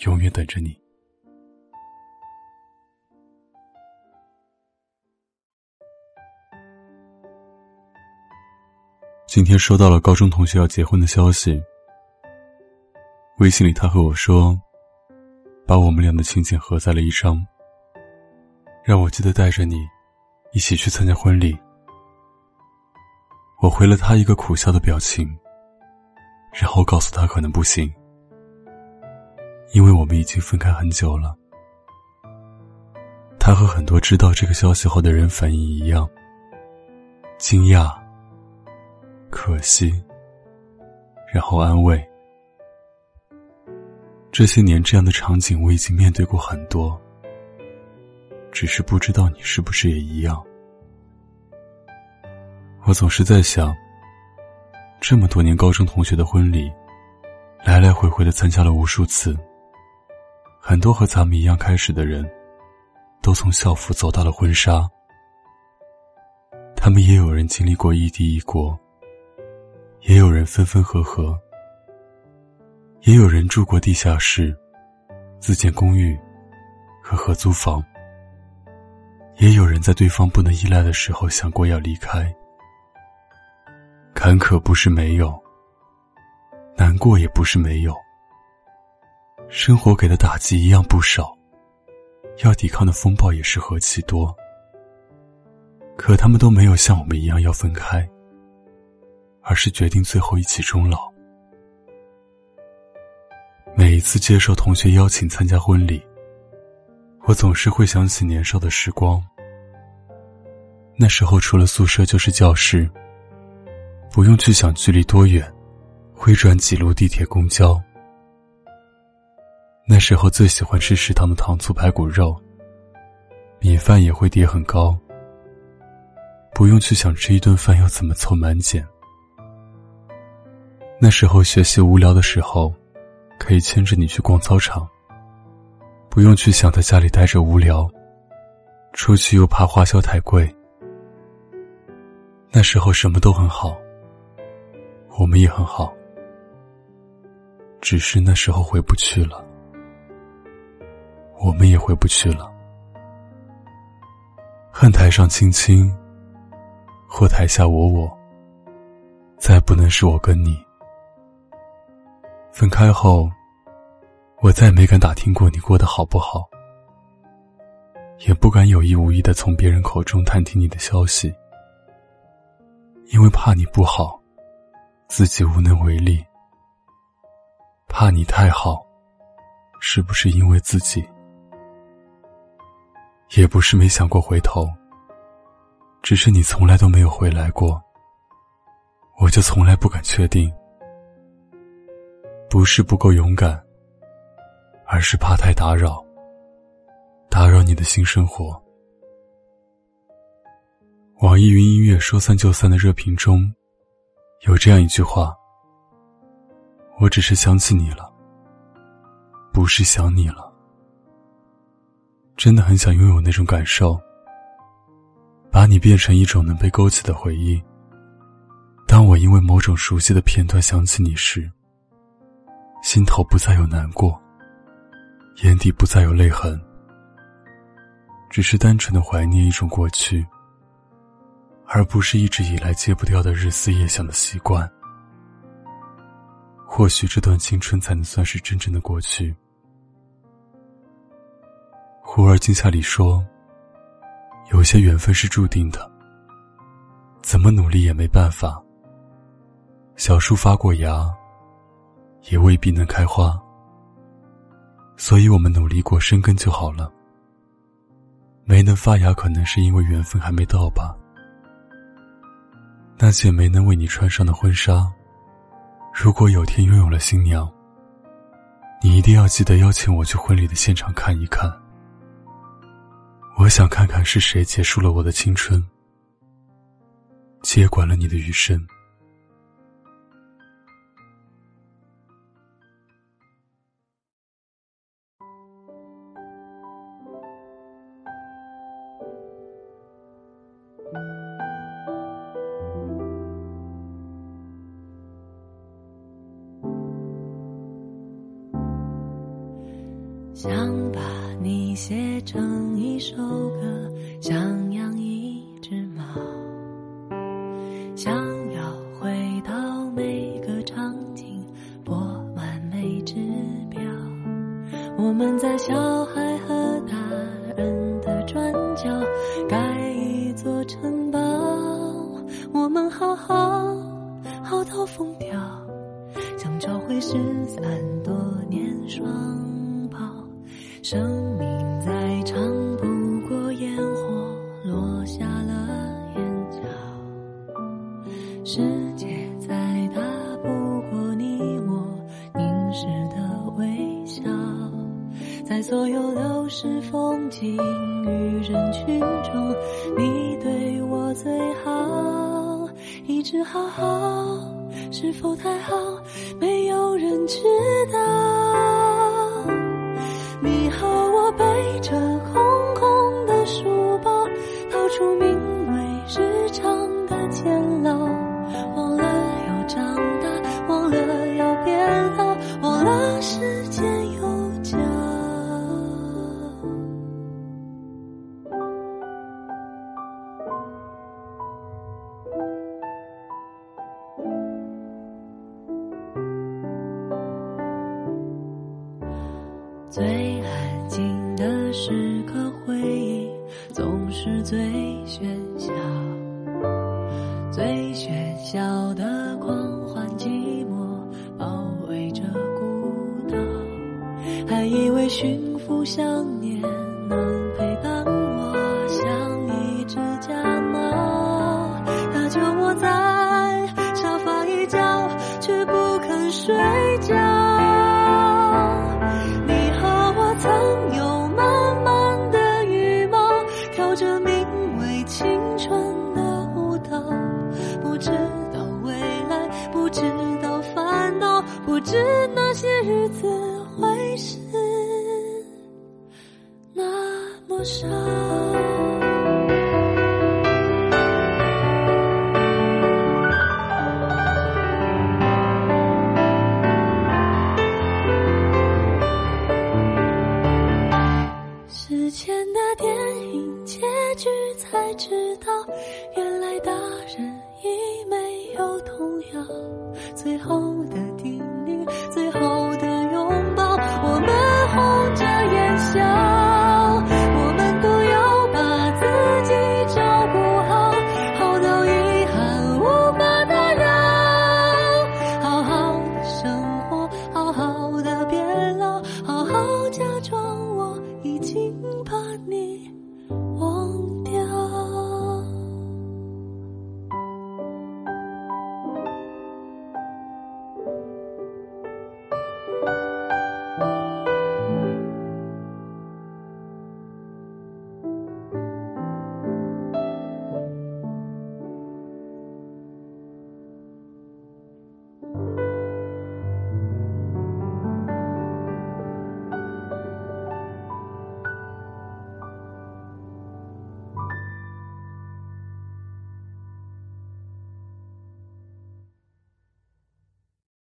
永远等着你。今天收到了高中同学要结婚的消息，微信里他和我说，把我们俩的情景合在了一张，让我记得带着你一起去参加婚礼。我回了他一个苦笑的表情，然后告诉他可能不行。因为我们已经分开很久了，他和很多知道这个消息后的人反应一样，惊讶、可惜，然后安慰。这些年这样的场景我已经面对过很多，只是不知道你是不是也一样。我总是在想，这么多年高中同学的婚礼，来来回回的参加了无数次。很多和咱们一样开始的人，都从校服走到了婚纱。他们也有人经历过异地异国，也有人分分合合，也有人住过地下室、自建公寓和合租房，也有人在对方不能依赖的时候想过要离开。坎坷不是没有，难过也不是没有。生活给的打击一样不少，要抵抗的风暴也是何其多。可他们都没有像我们一样要分开，而是决定最后一起终老。每一次接受同学邀请参加婚礼，我总是会想起年少的时光。那时候除了宿舍就是教室，不用去想距离多远，会转几路地铁、公交。那时候最喜欢吃食堂的糖醋排骨肉，米饭也会叠很高，不用去想吃一顿饭要怎么凑满减。那时候学习无聊的时候，可以牵着你去逛操场，不用去想在家里待着无聊，出去又怕花销太贵。那时候什么都很好，我们也很好，只是那时候回不去了。我们也回不去了。恨台上青青，或台下我我。再不能是我跟你。分开后，我再没敢打听过你过得好不好，也不敢有意无意的从别人口中探听你的消息，因为怕你不好，自己无能为力。怕你太好，是不是因为自己？也不是没想过回头，只是你从来都没有回来过，我就从来不敢确定。不是不够勇敢，而是怕太打扰，打扰你的新生活。网易云音乐说散就散的热评中，有这样一句话：“我只是想起你了，不是想你了。”真的很想拥有那种感受，把你变成一种能被勾起的回忆。当我因为某种熟悉的片段想起你时，心头不再有难过，眼底不再有泪痕，只是单纯的怀念一种过去，而不是一直以来戒不掉的日思夜想的习惯。或许这段青春才能算是真正的过去。忽而惊夏里说：“有些缘分是注定的，怎么努力也没办法。小树发过芽，也未必能开花。所以我们努力过生根就好了。没能发芽，可能是因为缘分还没到吧。那件没能为你穿上的婚纱，如果有天拥有了新娘，你一定要记得邀请我去婚礼的现场看一看。我想看看是谁结束了我的青春，接管了你的余生。想把你写成一首歌，想养一只猫，想要回到每个场景，拨完每只表。我们在小孩和大人的转角盖一座城堡，我们好好好到疯掉，想找回失散多年双。生命再长，不过烟火落下了眼角；世界再大，不过你我凝视的微笑。在所有流逝风景与人群中，你对我最好。一直好好，是否太好？没有人知道。出名为日常的监牢，忘了要长大，忘了要变老，忘了时间有脚。最安静的。时刻回忆总是最驯服想多少时间的电影结局才知道原来大人已没有童谣。最后的叮咛最后的拥抱我们红着眼笑。